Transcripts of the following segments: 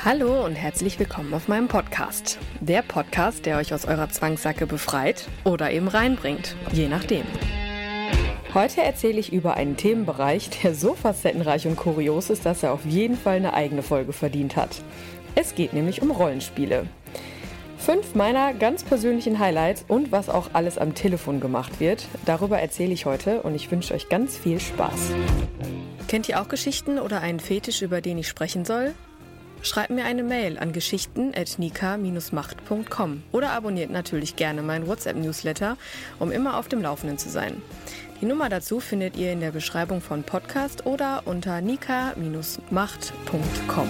Hallo und herzlich willkommen auf meinem Podcast. Der Podcast, der euch aus eurer Zwangssacke befreit oder eben reinbringt, je nachdem. Heute erzähle ich über einen Themenbereich, der so facettenreich und kurios ist, dass er auf jeden Fall eine eigene Folge verdient hat. Es geht nämlich um Rollenspiele. Fünf meiner ganz persönlichen Highlights und was auch alles am Telefon gemacht wird, darüber erzähle ich heute und ich wünsche euch ganz viel Spaß. Kennt ihr auch Geschichten oder einen Fetisch, über den ich sprechen soll? Schreibt mir eine Mail an geschichten.nika-macht.com oder abonniert natürlich gerne meinen WhatsApp-Newsletter, um immer auf dem Laufenden zu sein. Die Nummer dazu findet ihr in der Beschreibung von Podcast oder unter nika-macht.com.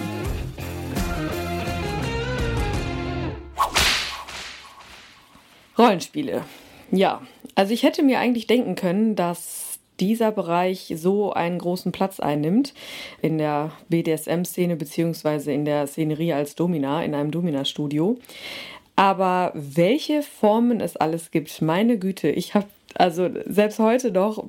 Rollenspiele. Ja, also ich hätte mir eigentlich denken können, dass dieser Bereich so einen großen Platz einnimmt in der BDSM-Szene beziehungsweise in der Szenerie als Domina, in einem Domina-Studio. Aber welche Formen es alles gibt, meine Güte, ich habe also selbst heute noch.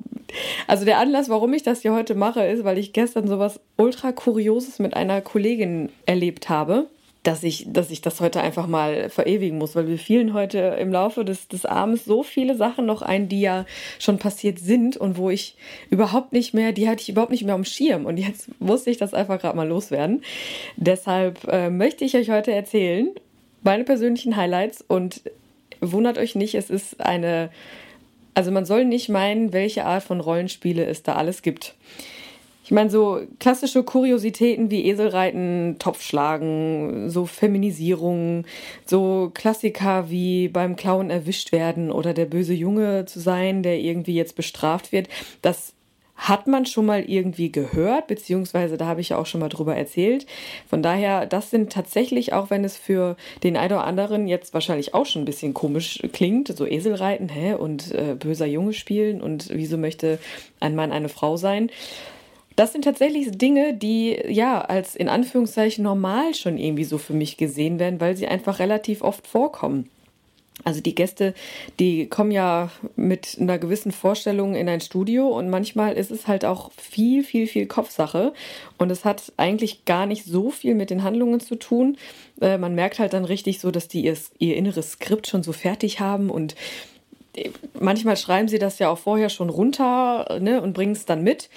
Also der Anlass, warum ich das hier heute mache, ist, weil ich gestern sowas ultra kurioses mit einer Kollegin erlebt habe, dass ich, dass ich das heute einfach mal verewigen muss, weil wir fielen heute im Laufe des, des Abends so viele Sachen noch ein, die ja schon passiert sind und wo ich überhaupt nicht mehr, die hatte ich überhaupt nicht mehr am Schirm und jetzt musste ich das einfach gerade mal loswerden. Deshalb äh, möchte ich euch heute erzählen, meine persönlichen Highlights und wundert euch nicht, es ist eine also man soll nicht meinen, welche Art von Rollenspiele es da alles gibt. Ich meine, so klassische Kuriositäten wie Eselreiten, Topfschlagen, so Feminisierung, so Klassiker wie beim Clown erwischt werden oder der böse Junge zu sein, der irgendwie jetzt bestraft wird, das hat man schon mal irgendwie gehört, beziehungsweise da habe ich ja auch schon mal drüber erzählt. Von daher, das sind tatsächlich, auch wenn es für den einen oder anderen jetzt wahrscheinlich auch schon ein bisschen komisch klingt, so Eselreiten, hä, und äh, böser Junge spielen und wieso möchte ein Mann eine Frau sein. Das sind tatsächlich Dinge, die ja als in Anführungszeichen normal schon irgendwie so für mich gesehen werden, weil sie einfach relativ oft vorkommen. Also die Gäste, die kommen ja mit einer gewissen Vorstellung in ein Studio und manchmal ist es halt auch viel, viel, viel Kopfsache und es hat eigentlich gar nicht so viel mit den Handlungen zu tun. Äh, man merkt halt dann richtig so, dass die ihr, ihr inneres Skript schon so fertig haben und äh, manchmal schreiben sie das ja auch vorher schon runter ne, und bringen es dann mit.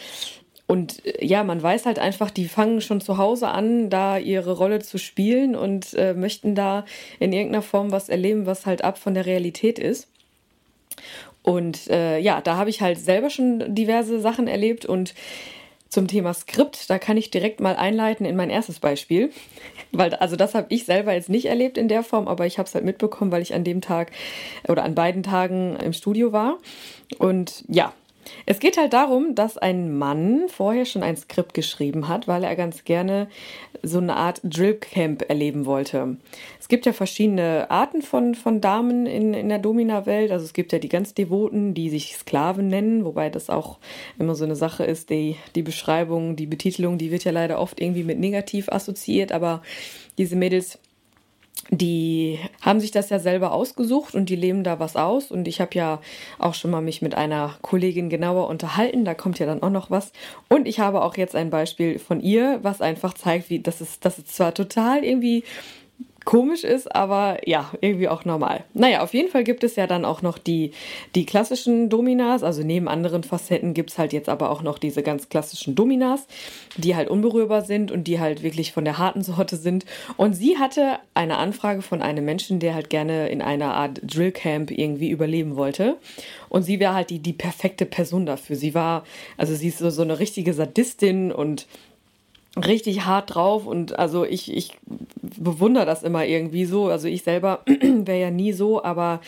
Und äh, ja, man weiß halt einfach, die fangen schon zu Hause an, da ihre Rolle zu spielen und äh, möchten da in irgendeiner Form was erleben, was halt ab von der Realität ist. Und äh, ja, da habe ich halt selber schon diverse Sachen erlebt und zum Thema Skript, da kann ich direkt mal einleiten in mein erstes Beispiel. Weil, also das habe ich selber jetzt nicht erlebt in der Form, aber ich habe es halt mitbekommen, weil ich an dem Tag oder an beiden Tagen im Studio war. Und ja, es geht halt darum, dass ein Mann vorher schon ein Skript geschrieben hat, weil er ganz gerne so eine Art Drillcamp erleben wollte. Es gibt ja verschiedene Arten von, von Damen in, in der Domina-Welt. Also es gibt ja die ganz Devoten, die sich Sklaven nennen, wobei das auch immer so eine Sache ist, die, die Beschreibung, die Betitelung, die wird ja leider oft irgendwie mit negativ assoziiert, aber diese Mädels die haben sich das ja selber ausgesucht und die leben da was aus. Und ich habe ja auch schon mal mich mit einer Kollegin genauer unterhalten. Da kommt ja dann auch noch was. Und ich habe auch jetzt ein Beispiel von ihr, was einfach zeigt, wie das ist, das ist zwar total irgendwie komisch ist, aber ja, irgendwie auch normal. Naja, auf jeden Fall gibt es ja dann auch noch die, die klassischen Dominas, also neben anderen Facetten gibt es halt jetzt aber auch noch diese ganz klassischen Dominas, die halt unberührbar sind und die halt wirklich von der harten Sorte sind. Und sie hatte eine Anfrage von einem Menschen, der halt gerne in einer Art Drillcamp irgendwie überleben wollte. Und sie wäre halt die, die perfekte Person dafür. Sie war, also sie ist so, so eine richtige Sadistin und richtig hart drauf und also ich, ich bewundere das immer irgendwie so. Also ich selber wäre ja nie so, aber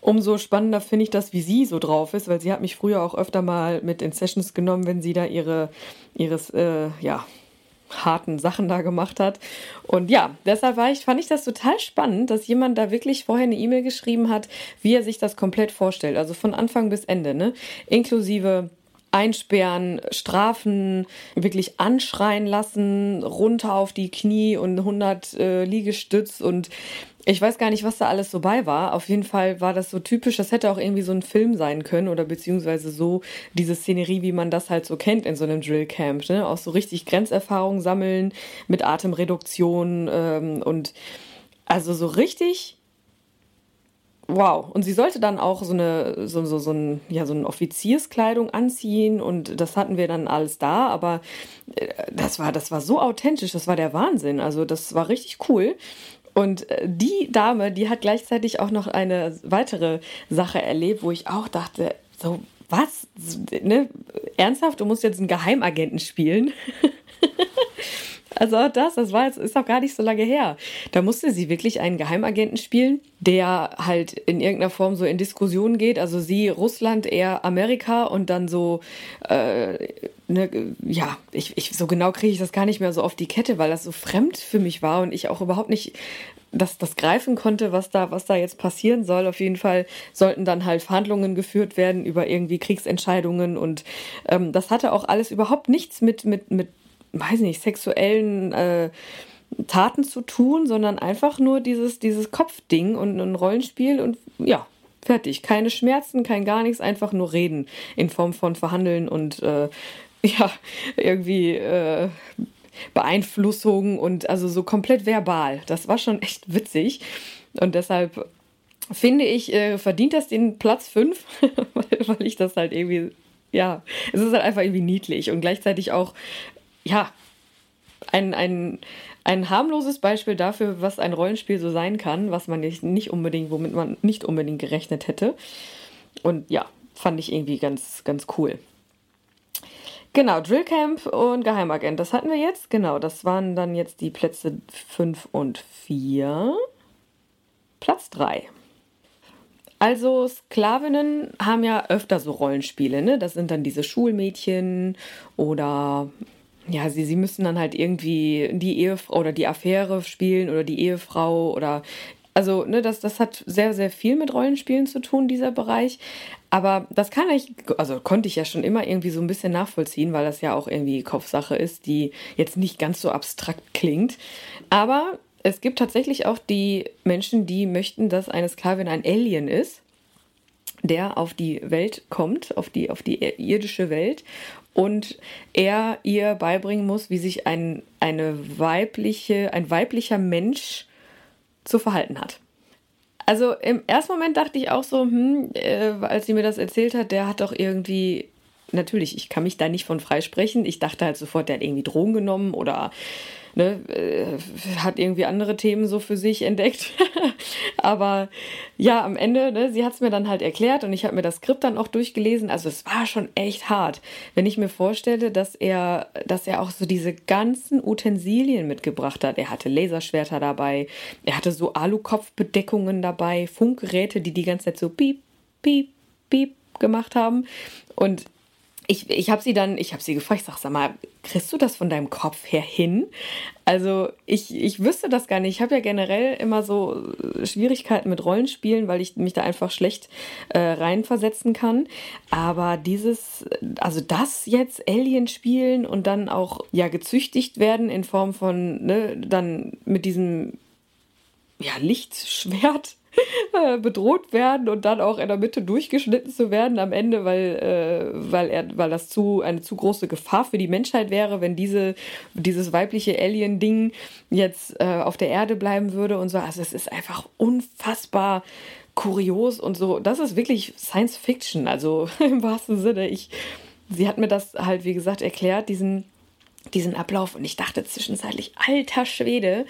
umso spannender finde ich das, wie sie so drauf ist, weil sie hat mich früher auch öfter mal mit in Sessions genommen, wenn sie da ihre, ihres, äh, ja, harten Sachen da gemacht hat. Und ja, deshalb war ich, fand ich das total spannend, dass jemand da wirklich vorher eine E-Mail geschrieben hat, wie er sich das komplett vorstellt. Also von Anfang bis Ende, ne? Inklusive einsperren, strafen, wirklich anschreien lassen, runter auf die Knie und 100 äh, Liegestütz und ich weiß gar nicht, was da alles so bei war. Auf jeden Fall war das so typisch, das hätte auch irgendwie so ein Film sein können oder beziehungsweise so diese Szenerie, wie man das halt so kennt in so einem Drillcamp. Ne? Auch so richtig Grenzerfahrung sammeln mit Atemreduktion ähm, und also so richtig wow. Und sie sollte dann auch so eine, so, so, so, ein, ja, so eine Offizierskleidung anziehen und das hatten wir dann alles da, aber äh, das war, das war so authentisch, das war der Wahnsinn. Also das war richtig cool. Und äh, die Dame, die hat gleichzeitig auch noch eine weitere Sache erlebt, wo ich auch dachte, so, was? Ne? Ernsthaft, du musst jetzt einen Geheimagenten spielen? Also das, das war jetzt, ist auch gar nicht so lange her. Da musste sie wirklich einen Geheimagenten spielen, der halt in irgendeiner Form so in Diskussionen geht. Also sie Russland, er Amerika und dann so, äh, ne, ja, ich, ich, so genau kriege ich das gar nicht mehr so auf die Kette, weil das so fremd für mich war und ich auch überhaupt nicht das, das greifen konnte, was da, was da jetzt passieren soll. Auf jeden Fall sollten dann halt Verhandlungen geführt werden über irgendwie Kriegsentscheidungen und ähm, das hatte auch alles überhaupt nichts mit, mit, mit weiß nicht, sexuellen äh, Taten zu tun, sondern einfach nur dieses, dieses Kopfding und ein Rollenspiel und ja, fertig. Keine Schmerzen, kein gar nichts, einfach nur reden in Form von Verhandeln und äh, ja, irgendwie äh, Beeinflussung und also so komplett verbal. Das war schon echt witzig und deshalb finde ich, äh, verdient das den Platz 5, weil ich das halt irgendwie ja, es ist halt einfach irgendwie niedlich und gleichzeitig auch ja, ein, ein, ein harmloses Beispiel dafür, was ein Rollenspiel so sein kann, was man nicht unbedingt, womit man nicht unbedingt gerechnet hätte. Und ja, fand ich irgendwie ganz, ganz cool. Genau, Drillcamp und Geheimagent, das hatten wir jetzt. Genau, das waren dann jetzt die Plätze 5 und 4. Platz 3. Also Sklavinnen haben ja öfter so Rollenspiele, ne? Das sind dann diese Schulmädchen oder ja, sie, sie müssen dann halt irgendwie die Ehefrau oder die Affäre spielen oder die Ehefrau oder also, ne, das, das hat sehr, sehr viel mit Rollenspielen zu tun, dieser Bereich. Aber das kann ich, also konnte ich ja schon immer irgendwie so ein bisschen nachvollziehen, weil das ja auch irgendwie Kopfsache ist, die jetzt nicht ganz so abstrakt klingt. Aber es gibt tatsächlich auch die Menschen, die möchten, dass eine Sklavin ein Alien ist der auf die Welt kommt, auf die, auf die irdische Welt und er ihr beibringen muss, wie sich ein, eine weibliche, ein weiblicher Mensch zu verhalten hat. Also im ersten Moment dachte ich auch so, hm, äh, als sie mir das erzählt hat, der hat doch irgendwie, natürlich, ich kann mich da nicht von freisprechen. Ich dachte halt sofort, der hat irgendwie Drogen genommen oder ne, äh, hat irgendwie andere Themen so für sich entdeckt. Aber ja, am Ende, ne, sie hat es mir dann halt erklärt und ich habe mir das Skript dann auch durchgelesen. Also es war schon echt hart, wenn ich mir vorstelle, dass er, dass er auch so diese ganzen Utensilien mitgebracht hat. Er hatte Laserschwerter dabei, er hatte so Alukopfbedeckungen dabei, Funkgeräte, die die ganze Zeit so piep, piep, piep gemacht haben. Und ich, ich habe sie dann, ich habe sie gefragt, ich sag, sag mal, kriegst du das von deinem Kopf her hin? Also ich, ich wüsste das gar nicht. Ich habe ja generell immer so äh, Schwierigkeiten mit Rollenspielen, weil ich mich da einfach schlecht äh, reinversetzen kann. Aber dieses, also das jetzt Alien spielen und dann auch ja gezüchtigt werden in Form von, ne, dann mit diesem ja, Lichtschwert äh, bedroht werden und dann auch in der Mitte durchgeschnitten zu werden am Ende, weil, äh, weil, er, weil das zu, eine zu große Gefahr für die Menschheit wäre, wenn diese, dieses weibliche Alien-Ding jetzt äh, auf der Erde bleiben würde und so. Also es ist einfach unfassbar kurios und so. Das ist wirklich Science Fiction, also im wahrsten Sinne. Ich, sie hat mir das halt, wie gesagt, erklärt, diesen, diesen Ablauf und ich dachte zwischenzeitlich, alter Schwede,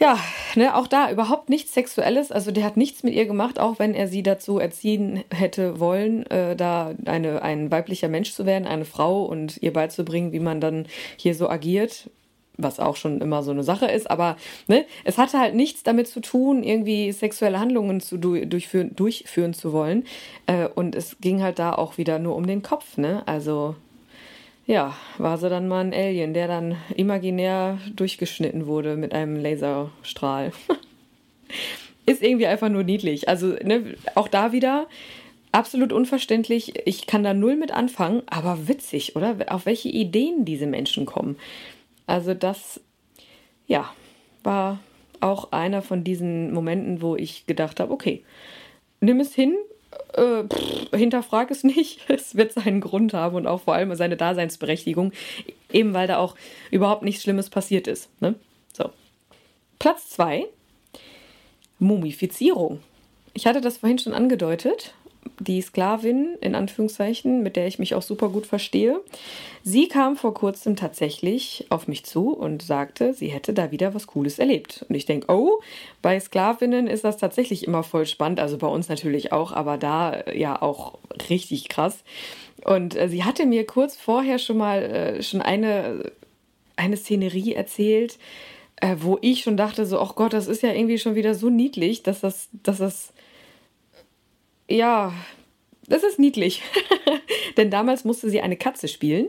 ja, ne, auch da überhaupt nichts Sexuelles. Also der hat nichts mit ihr gemacht, auch wenn er sie dazu erziehen hätte wollen, äh, da eine, ein weiblicher Mensch zu werden, eine Frau und ihr beizubringen, wie man dann hier so agiert. was auch schon immer so eine Sache ist, aber ne, es hatte halt nichts damit zu tun, irgendwie sexuelle Handlungen zu durchführen, durchführen zu wollen. Äh, und es ging halt da auch wieder nur um den Kopf, ne? Also ja, war sie dann mal ein Alien, der dann imaginär durchgeschnitten wurde mit einem Laserstrahl. ist irgendwie einfach nur niedlich. Also ne, auch da wieder absolut unverständlich. Ich kann da null mit anfangen, aber witzig, oder? Auf welche Ideen diese Menschen kommen. Also das, ja, war auch einer von diesen Momenten, wo ich gedacht habe, okay, nimm es hin, äh, pff, hinterfrag es nicht. Es wird seinen Grund haben und auch vor allem seine Daseinsberechtigung, eben weil da auch überhaupt nichts Schlimmes passiert ist. Ne? So. Platz 2, Mumifizierung. Ich hatte das vorhin schon angedeutet die Sklavin, in Anführungszeichen, mit der ich mich auch super gut verstehe, sie kam vor kurzem tatsächlich auf mich zu und sagte, sie hätte da wieder was Cooles erlebt. Und ich denke, oh, bei Sklavinnen ist das tatsächlich immer voll spannend, also bei uns natürlich auch, aber da äh, ja auch richtig krass. Und äh, sie hatte mir kurz vorher schon mal äh, schon eine, eine Szenerie erzählt, äh, wo ich schon dachte, so, ach Gott, das ist ja irgendwie schon wieder so niedlich, dass das, dass das ja, das ist niedlich. Denn damals musste sie eine Katze spielen.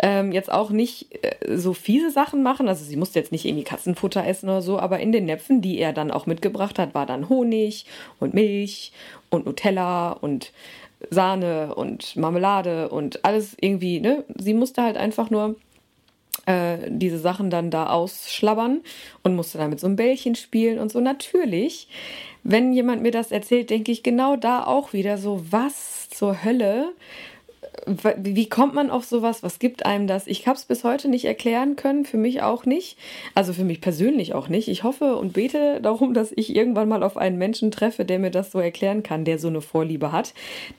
Ähm, jetzt auch nicht äh, so fiese Sachen machen. Also sie musste jetzt nicht irgendwie Katzenfutter essen oder so, aber in den Näpfen, die er dann auch mitgebracht hat, war dann Honig und Milch und Nutella und Sahne und Marmelade und alles irgendwie, ne? Sie musste halt einfach nur äh, diese Sachen dann da ausschlabbern und musste dann mit so einem Bällchen spielen und so. Natürlich wenn jemand mir das erzählt, denke ich genau da auch wieder so, was zur Hölle? Wie kommt man auf sowas? Was gibt einem das? Ich habe es bis heute nicht erklären können, für mich auch nicht. Also für mich persönlich auch nicht. Ich hoffe und bete darum, dass ich irgendwann mal auf einen Menschen treffe, der mir das so erklären kann, der so eine Vorliebe hat,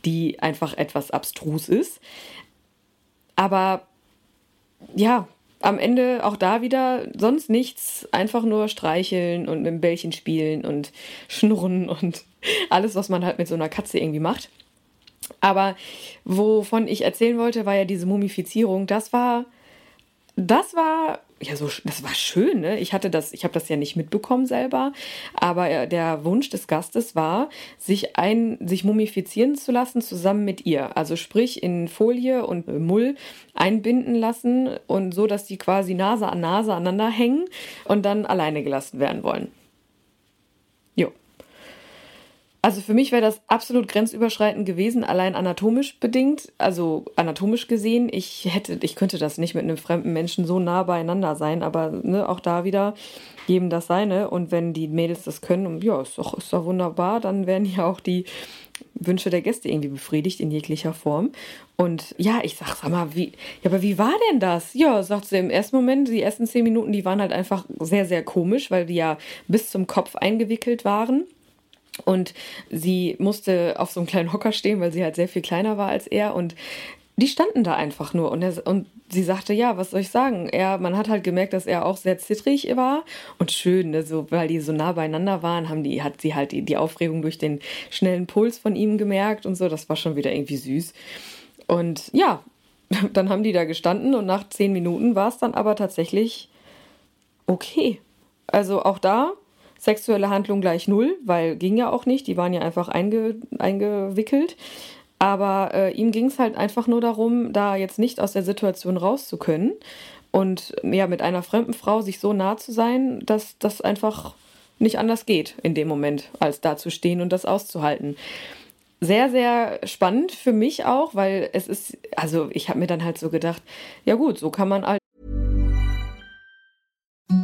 die einfach etwas abstrus ist. Aber ja, am Ende auch da wieder sonst nichts, einfach nur streicheln und mit dem Bällchen spielen und schnurren und alles, was man halt mit so einer Katze irgendwie macht. Aber wovon ich erzählen wollte, war ja diese Mumifizierung. Das war, das war ja, so, das war schön, ne? Ich hatte das, ich habe das ja nicht mitbekommen selber, aber der Wunsch des Gastes war, sich ein, sich mumifizieren zu lassen zusammen mit ihr. Also sprich in Folie und Mull einbinden lassen und so, dass die quasi Nase an Nase aneinander hängen und dann alleine gelassen werden wollen. Also für mich wäre das absolut grenzüberschreitend gewesen, allein anatomisch bedingt, also anatomisch gesehen. Ich hätte, ich könnte das nicht mit einem fremden Menschen so nah beieinander sein, aber ne, auch da wieder geben das seine. Und wenn die Mädels das können, ja, ist doch, ist doch wunderbar, dann werden ja auch die Wünsche der Gäste irgendwie befriedigt in jeglicher Form. Und ja, ich sag, sag mal, wie, ja, aber wie war denn das? Ja, sagt sie im ersten Moment, die ersten zehn Minuten, die waren halt einfach sehr, sehr komisch, weil die ja bis zum Kopf eingewickelt waren. Und sie musste auf so einem kleinen Hocker stehen, weil sie halt sehr viel kleiner war als er. Und die standen da einfach nur. Und, er, und sie sagte, ja, was soll ich sagen? Er, man hat halt gemerkt, dass er auch sehr zittrig war und schön, ne, so, weil die so nah beieinander waren, haben die, hat sie halt die, die Aufregung durch den schnellen Puls von ihm gemerkt und so. Das war schon wieder irgendwie süß. Und ja, dann haben die da gestanden und nach zehn Minuten war es dann aber tatsächlich okay. Also auch da Sexuelle Handlung gleich null, weil ging ja auch nicht, die waren ja einfach einge, eingewickelt. Aber äh, ihm ging es halt einfach nur darum, da jetzt nicht aus der Situation raus zu können und ja, mit einer fremden Frau sich so nah zu sein, dass das einfach nicht anders geht in dem Moment, als da zu stehen und das auszuhalten. Sehr, sehr spannend für mich auch, weil es ist, also ich habe mir dann halt so gedacht, ja gut, so kann man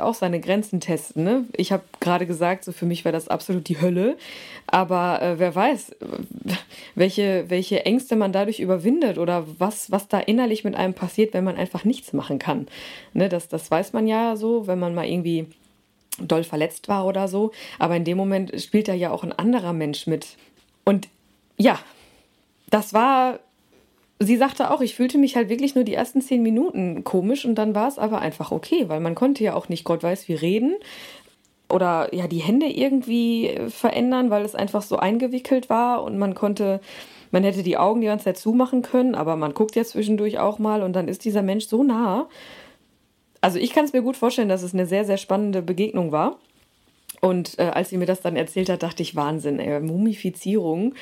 Auch seine Grenzen testen. Ne? Ich habe gerade gesagt, so für mich wäre das absolut die Hölle. Aber äh, wer weiß, welche, welche Ängste man dadurch überwindet oder was, was da innerlich mit einem passiert, wenn man einfach nichts machen kann. Ne? Das, das weiß man ja so, wenn man mal irgendwie doll verletzt war oder so. Aber in dem Moment spielt da ja auch ein anderer Mensch mit. Und ja, das war sie sagte auch, ich fühlte mich halt wirklich nur die ersten zehn Minuten komisch und dann war es aber einfach okay, weil man konnte ja auch nicht Gott weiß wie reden oder ja die Hände irgendwie verändern, weil es einfach so eingewickelt war und man konnte, man hätte die Augen die ganze Zeit zumachen können, aber man guckt ja zwischendurch auch mal und dann ist dieser Mensch so nah. Also ich kann es mir gut vorstellen, dass es eine sehr, sehr spannende Begegnung war. Und äh, als sie mir das dann erzählt hat, dachte ich, Wahnsinn, ey, Mumifizierung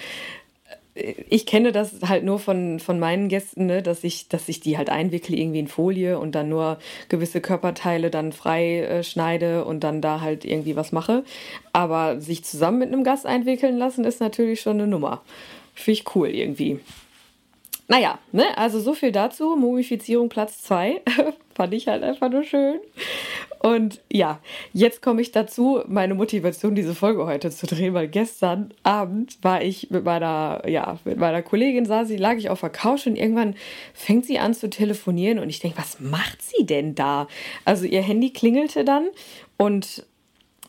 ich kenne das halt nur von, von meinen Gästen, ne, dass ich, dass ich die halt einwickle irgendwie in Folie und dann nur gewisse Körperteile dann frei äh, schneide und dann da halt irgendwie was mache. Aber sich zusammen mit einem Gast einwickeln lassen, ist natürlich schon eine Nummer. Finde ich cool irgendwie. Naja, ne, also so viel dazu. Mumifizierung Platz 2. Fand ich halt einfach nur schön. Und ja, jetzt komme ich dazu, meine Motivation, diese Folge heute zu drehen, weil gestern Abend war ich mit meiner, ja, mit meiner Kollegin, saß sie, lag ich auf der Couch und irgendwann fängt sie an zu telefonieren und ich denke, was macht sie denn da? Also ihr Handy klingelte dann und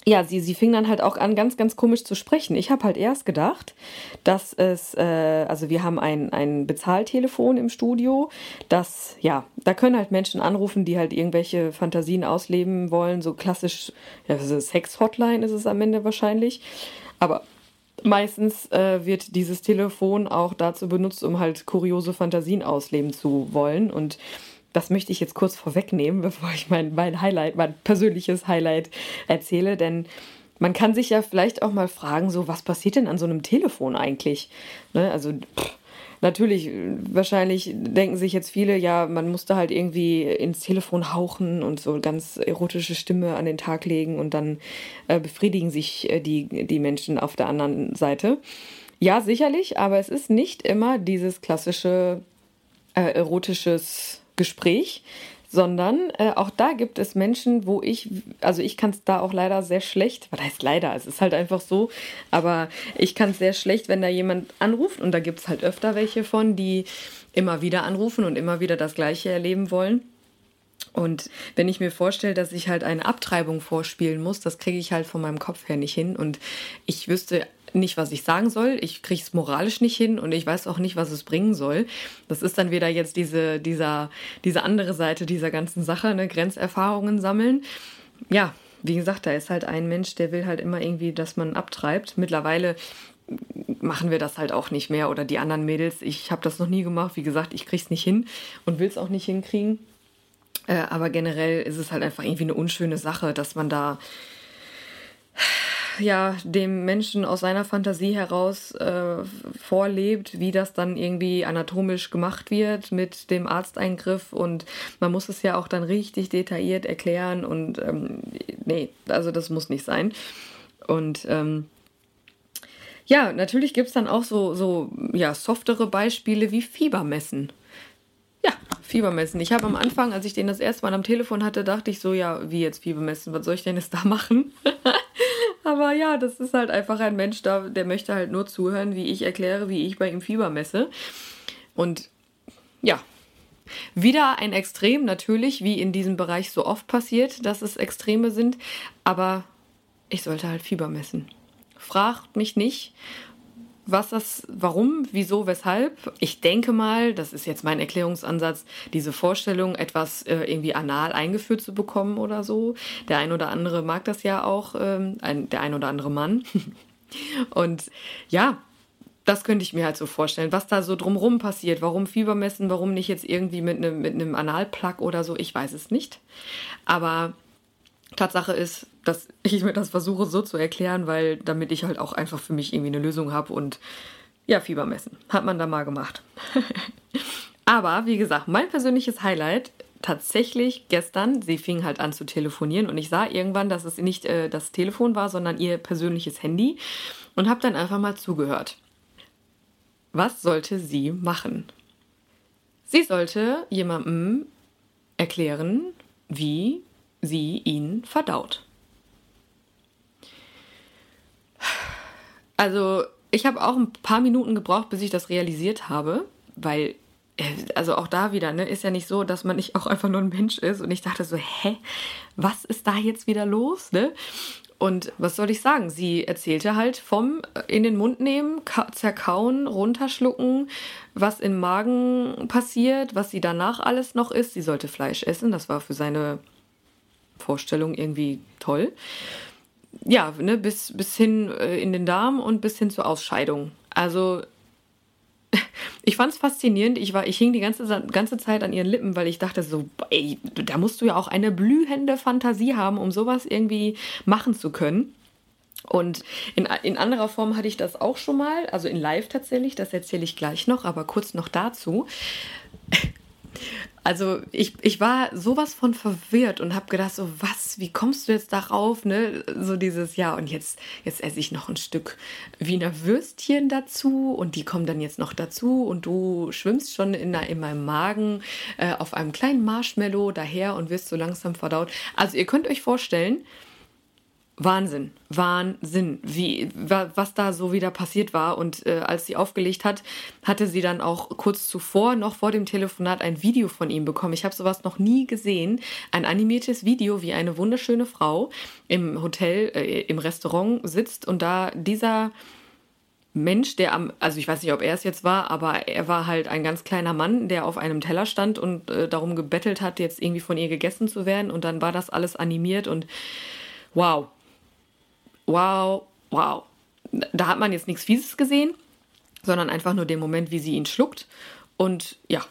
ja, sie, sie fing dann halt auch an, ganz, ganz komisch zu sprechen. Ich habe halt erst gedacht, dass es, äh, also wir haben ein, ein Bezahltelefon im Studio, das, ja, da können halt Menschen anrufen, die halt irgendwelche Fantasien ausleben wollen, so klassisch, ja, Sex-Hotline ist es am Ende wahrscheinlich. Aber meistens äh, wird dieses Telefon auch dazu benutzt, um halt kuriose Fantasien ausleben zu wollen und das möchte ich jetzt kurz vorwegnehmen, bevor ich mein, mein Highlight, mein persönliches Highlight erzähle, denn man kann sich ja vielleicht auch mal fragen, so was passiert denn an so einem Telefon eigentlich? Ne? Also pff, natürlich, wahrscheinlich denken sich jetzt viele, ja, man musste halt irgendwie ins Telefon hauchen und so ganz erotische Stimme an den Tag legen und dann äh, befriedigen sich äh, die, die Menschen auf der anderen Seite. Ja, sicherlich, aber es ist nicht immer dieses klassische äh, erotisches Gespräch, sondern äh, auch da gibt es Menschen, wo ich, also ich kann es da auch leider sehr schlecht, was heißt leider, es ist halt einfach so, aber ich kann es sehr schlecht, wenn da jemand anruft und da gibt es halt öfter welche von, die immer wieder anrufen und immer wieder das Gleiche erleben wollen. Und wenn ich mir vorstelle, dass ich halt eine Abtreibung vorspielen muss, das kriege ich halt von meinem Kopf her nicht hin. Und ich wüsste nicht, was ich sagen soll. Ich kriege es moralisch nicht hin und ich weiß auch nicht, was es bringen soll. Das ist dann wieder jetzt diese, dieser, diese andere Seite dieser ganzen Sache, ne? Grenzerfahrungen sammeln. Ja, wie gesagt, da ist halt ein Mensch, der will halt immer irgendwie, dass man abtreibt. Mittlerweile machen wir das halt auch nicht mehr oder die anderen Mädels. Ich habe das noch nie gemacht. Wie gesagt, ich kriege es nicht hin und will es auch nicht hinkriegen. Äh, aber generell ist es halt einfach irgendwie eine unschöne Sache, dass man da ja dem Menschen aus seiner Fantasie heraus äh, vorlebt, wie das dann irgendwie anatomisch gemacht wird mit dem Arzteingriff und man muss es ja auch dann richtig detailliert erklären und ähm, nee, also das muss nicht sein. Und ähm, ja, natürlich gibt es dann auch so, so ja, softere Beispiele wie Fiebermessen. Ja, Fiebermessen. Ich habe am Anfang, als ich den das erste Mal am Telefon hatte, dachte ich so, ja, wie jetzt Fiebermessen? Was soll ich denn jetzt da machen? Aber ja, das ist halt einfach ein Mensch da, der möchte halt nur zuhören, wie ich erkläre, wie ich bei ihm Fieber messe. Und ja, wieder ein Extrem, natürlich, wie in diesem Bereich so oft passiert, dass es Extreme sind. Aber ich sollte halt Fieber messen. Fragt mich nicht, was das, warum, wieso, weshalb. Ich denke mal, das ist jetzt mein Erklärungsansatz, diese Vorstellung, etwas äh, irgendwie anal eingeführt zu bekommen oder so. Der ein oder andere mag das ja auch, ähm, ein, der ein oder andere Mann. Und ja, das könnte ich mir halt so vorstellen, was da so drumrum passiert. Warum Fieber messen, warum nicht jetzt irgendwie mit einem mit Analplug oder so, ich weiß es nicht. Aber Tatsache ist, dass ich mir das versuche so zu erklären, weil damit ich halt auch einfach für mich irgendwie eine Lösung habe und ja, Fieber messen. Hat man da mal gemacht. Aber wie gesagt, mein persönliches Highlight tatsächlich gestern, sie fing halt an zu telefonieren und ich sah irgendwann, dass es nicht äh, das Telefon war, sondern ihr persönliches Handy und habe dann einfach mal zugehört. Was sollte sie machen? Sie sollte jemandem erklären, wie sie ihn verdaut. Also, ich habe auch ein paar Minuten gebraucht, bis ich das realisiert habe, weil äh, also auch da wieder, ne, ist ja nicht so, dass man nicht auch einfach nur ein Mensch ist. Und ich dachte so, hä, was ist da jetzt wieder los, ne? Und was soll ich sagen? Sie erzählte halt vom äh, in den Mund nehmen, zerkauen, runterschlucken, was im Magen passiert, was sie danach alles noch isst. Sie sollte Fleisch essen, das war für seine Vorstellung irgendwie toll. Ja, ne, bis, bis hin äh, in den Darm und bis hin zur Ausscheidung. Also ich fand es faszinierend. Ich, war, ich hing die ganze, ganze Zeit an ihren Lippen, weil ich dachte so, ey, da musst du ja auch eine blühende Fantasie haben, um sowas irgendwie machen zu können. Und in, in anderer Form hatte ich das auch schon mal, also in Live tatsächlich, das erzähle ich gleich noch, aber kurz noch dazu. Also ich, ich war sowas von verwirrt und habe gedacht, so was, wie kommst du jetzt darauf? Ne? So dieses, ja, und jetzt, jetzt esse ich noch ein Stück Wiener Würstchen dazu und die kommen dann jetzt noch dazu und du schwimmst schon in, in meinem Magen äh, auf einem kleinen Marshmallow daher und wirst so langsam verdaut. Also ihr könnt euch vorstellen, Wahnsinn, Wahnsinn, wie, was da so wieder passiert war. Und äh, als sie aufgelegt hat, hatte sie dann auch kurz zuvor, noch vor dem Telefonat, ein Video von ihm bekommen. Ich habe sowas noch nie gesehen. Ein animiertes Video, wie eine wunderschöne Frau im Hotel, äh, im Restaurant sitzt und da dieser Mensch, der am, also ich weiß nicht, ob er es jetzt war, aber er war halt ein ganz kleiner Mann, der auf einem Teller stand und äh, darum gebettelt hat, jetzt irgendwie von ihr gegessen zu werden. Und dann war das alles animiert und wow, wow, wow. Da hat man jetzt nichts Fieses gesehen, sondern einfach nur den Moment, wie sie ihn schluckt. Und ja,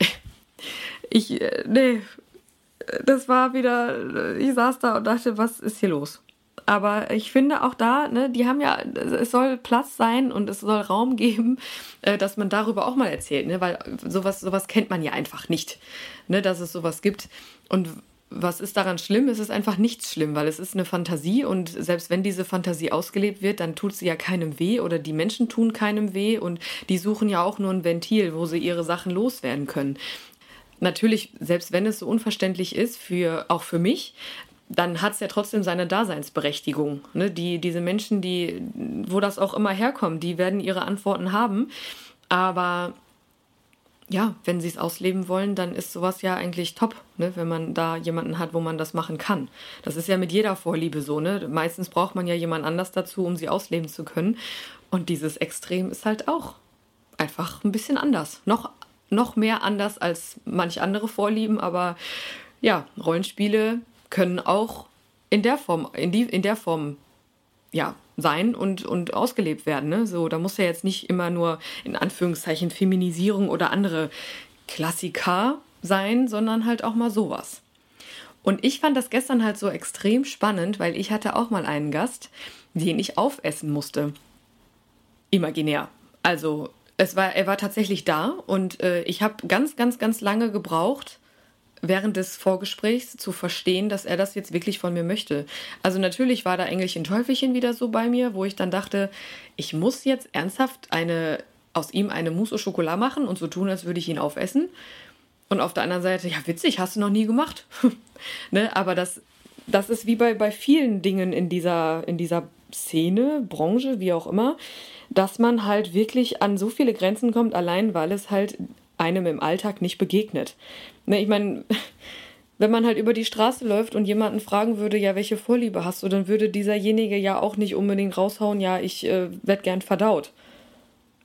ich, äh, nee, das war wieder, ich saß da und dachte, was ist hier los? Aber ich finde auch da, ne, die haben ja, es soll Platz sein und es soll Raum geben, äh, dass man darüber auch mal erzählt, ne, weil sowas, sowas kennt man ja einfach nicht, ne, dass es sowas gibt. Und was ist daran schlimm? Es ist einfach nichts schlimm, weil es ist eine Fantasie und selbst wenn diese Fantasie ausgelebt wird, dann tut sie ja keinem weh oder die Menschen tun keinem weh und die suchen ja auch nur ein Ventil, wo sie ihre Sachen loswerden können. Natürlich, selbst wenn es so unverständlich ist, für, auch für mich, dann hat es ja trotzdem seine Daseinsberechtigung. Ne? Die, diese Menschen, die, wo das auch immer herkommt, die werden ihre Antworten haben. Aber ja, wenn sie es ausleben wollen, dann ist sowas ja eigentlich top, ne? wenn man da jemanden hat, wo man das machen kann. Das ist ja mit jeder Vorliebe so, ne? Meistens braucht man ja jemand anders dazu, um sie ausleben zu können. Und dieses Extrem ist halt auch einfach ein bisschen anders. Noch, noch mehr anders als manch andere Vorlieben, aber ja, Rollenspiele können auch in der Form, in, die, in der Form ja, sein und, und ausgelebt werden. Ne? So, da muss ja jetzt nicht immer nur in Anführungszeichen Feminisierung oder andere Klassiker sein, sondern halt auch mal sowas. Und ich fand das gestern halt so extrem spannend, weil ich hatte auch mal einen Gast, den ich aufessen musste. Imaginär. Also es war, er war tatsächlich da und äh, ich habe ganz, ganz, ganz lange gebraucht, während des Vorgesprächs zu verstehen, dass er das jetzt wirklich von mir möchte. Also natürlich war da Engelchen Teufelchen wieder so bei mir, wo ich dann dachte, ich muss jetzt ernsthaft eine aus ihm eine Mousse au Chocolat machen und so tun, als würde ich ihn aufessen. Und auf der anderen Seite, ja witzig, hast du noch nie gemacht. ne? Aber das, das ist wie bei, bei vielen Dingen in dieser, in dieser Szene, Branche, wie auch immer, dass man halt wirklich an so viele Grenzen kommt, allein weil es halt einem im Alltag nicht begegnet. Ne, ich meine, wenn man halt über die Straße läuft und jemanden fragen würde, ja, welche Vorliebe hast du, dann würde dieserjenige ja auch nicht unbedingt raushauen, ja, ich äh, werde gern verdaut.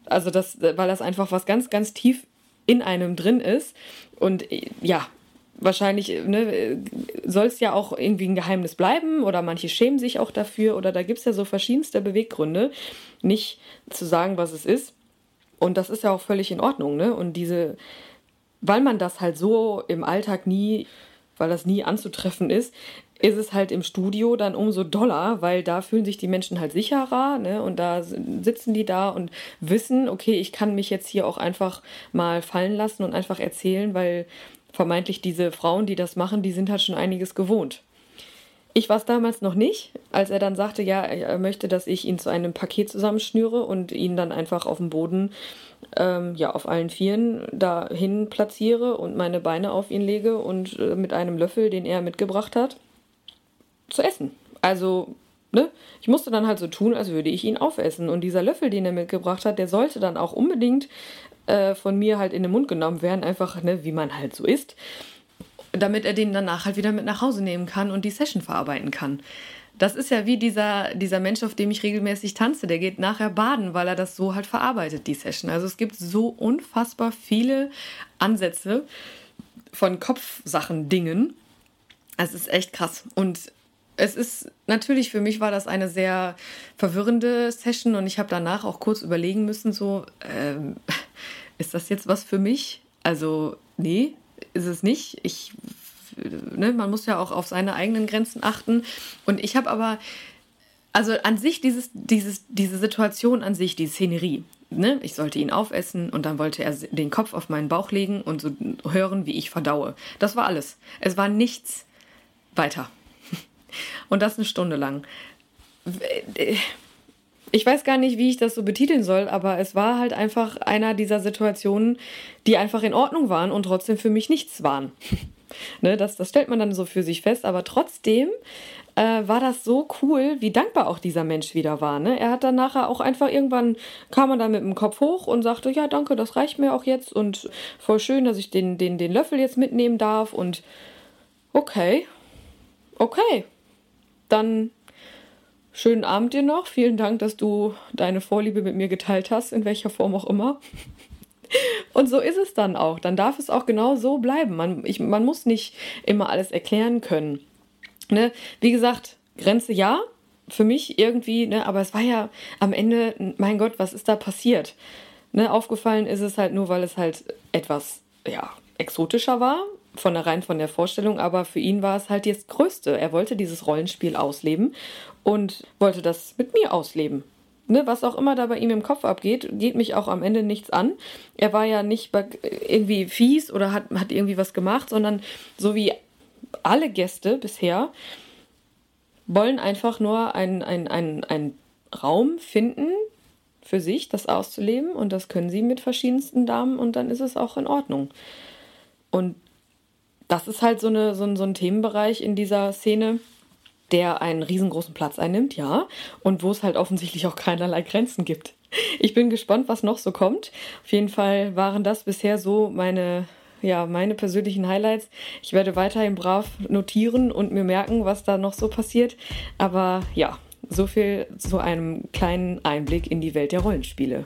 Also das, weil das einfach was ganz, ganz tief in einem drin ist. Und äh, ja, wahrscheinlich ne, soll es ja auch irgendwie ein Geheimnis bleiben oder manche schämen sich auch dafür oder da gibt es ja so verschiedenste Beweggründe, nicht zu sagen, was es ist. Und das ist ja auch völlig in Ordnung, ne? Und diese, weil man das halt so im Alltag nie, weil das nie anzutreffen ist, ist es halt im Studio dann umso doller, weil da fühlen sich die Menschen halt sicherer, ne? Und da sitzen die da und wissen, okay, ich kann mich jetzt hier auch einfach mal fallen lassen und einfach erzählen, weil vermeintlich diese Frauen, die das machen, die sind halt schon einiges gewohnt. Ich war es damals noch nicht, als er dann sagte, ja, er möchte, dass ich ihn zu einem Paket zusammenschnüre und ihn dann einfach auf dem Boden, ähm, ja, auf allen Vieren dahin platziere und meine Beine auf ihn lege und äh, mit einem Löffel, den er mitgebracht hat, zu essen. Also, ne? Ich musste dann halt so tun, als würde ich ihn aufessen. Und dieser Löffel, den er mitgebracht hat, der sollte dann auch unbedingt äh, von mir halt in den Mund genommen werden, einfach, ne, wie man halt so isst damit er den danach halt wieder mit nach Hause nehmen kann und die Session verarbeiten kann. Das ist ja wie dieser, dieser Mensch, auf dem ich regelmäßig tanze. Der geht nachher baden, weil er das so halt verarbeitet, die Session. Also es gibt so unfassbar viele Ansätze von Kopfsachen, Dingen. Es ist echt krass. Und es ist natürlich für mich war das eine sehr verwirrende Session und ich habe danach auch kurz überlegen müssen, so, ähm, ist das jetzt was für mich? Also, nee, ist es nicht. Ich, ne, man muss ja auch auf seine eigenen Grenzen achten. Und ich habe aber, also an sich dieses, dieses, diese Situation an sich, die Szenerie. Ne? Ich sollte ihn aufessen und dann wollte er den Kopf auf meinen Bauch legen und so hören, wie ich verdaue. Das war alles. Es war nichts weiter. Und das eine Stunde lang. Ich weiß gar nicht, wie ich das so betiteln soll, aber es war halt einfach einer dieser Situationen, die einfach in Ordnung waren und trotzdem für mich nichts waren. ne, das, das stellt man dann so für sich fest, aber trotzdem äh, war das so cool, wie dankbar auch dieser Mensch wieder war. Ne? Er hat dann nachher auch einfach irgendwann kam er dann mit dem Kopf hoch und sagte, ja, danke, das reicht mir auch jetzt und voll schön, dass ich den, den, den Löffel jetzt mitnehmen darf und okay, okay, dann Schönen Abend dir noch. Vielen Dank, dass du deine Vorliebe mit mir geteilt hast, in welcher Form auch immer. Und so ist es dann auch. Dann darf es auch genau so bleiben. Man, ich, man muss nicht immer alles erklären können. Ne? Wie gesagt, Grenze ja, für mich irgendwie, ne? aber es war ja am Ende, mein Gott, was ist da passiert? Ne? Aufgefallen ist es halt nur, weil es halt etwas ja, exotischer war, von der rein von der Vorstellung, aber für ihn war es halt das Größte. Er wollte dieses Rollenspiel ausleben und wollte das mit mir ausleben. Ne, was auch immer da bei ihm im Kopf abgeht, geht mich auch am Ende nichts an. Er war ja nicht irgendwie fies oder hat, hat irgendwie was gemacht, sondern so wie alle Gäste bisher wollen einfach nur einen ein Raum finden für sich, das auszuleben und das können sie mit verschiedensten Damen und dann ist es auch in Ordnung. Und das ist halt so, eine, so, ein, so ein Themenbereich in dieser Szene, der einen riesengroßen Platz einnimmt, ja, und wo es halt offensichtlich auch keinerlei Grenzen gibt. Ich bin gespannt, was noch so kommt. Auf jeden Fall waren das bisher so meine, ja, meine persönlichen Highlights. Ich werde weiterhin brav notieren und mir merken, was da noch so passiert. Aber ja, so viel zu einem kleinen Einblick in die Welt der Rollenspiele.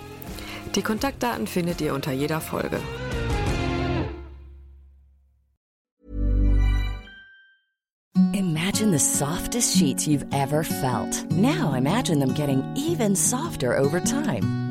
Die Kontaktdaten findet ihr unter jeder Folge. Imagine the softest sheets you've ever felt. Now imagine them getting even softer over time.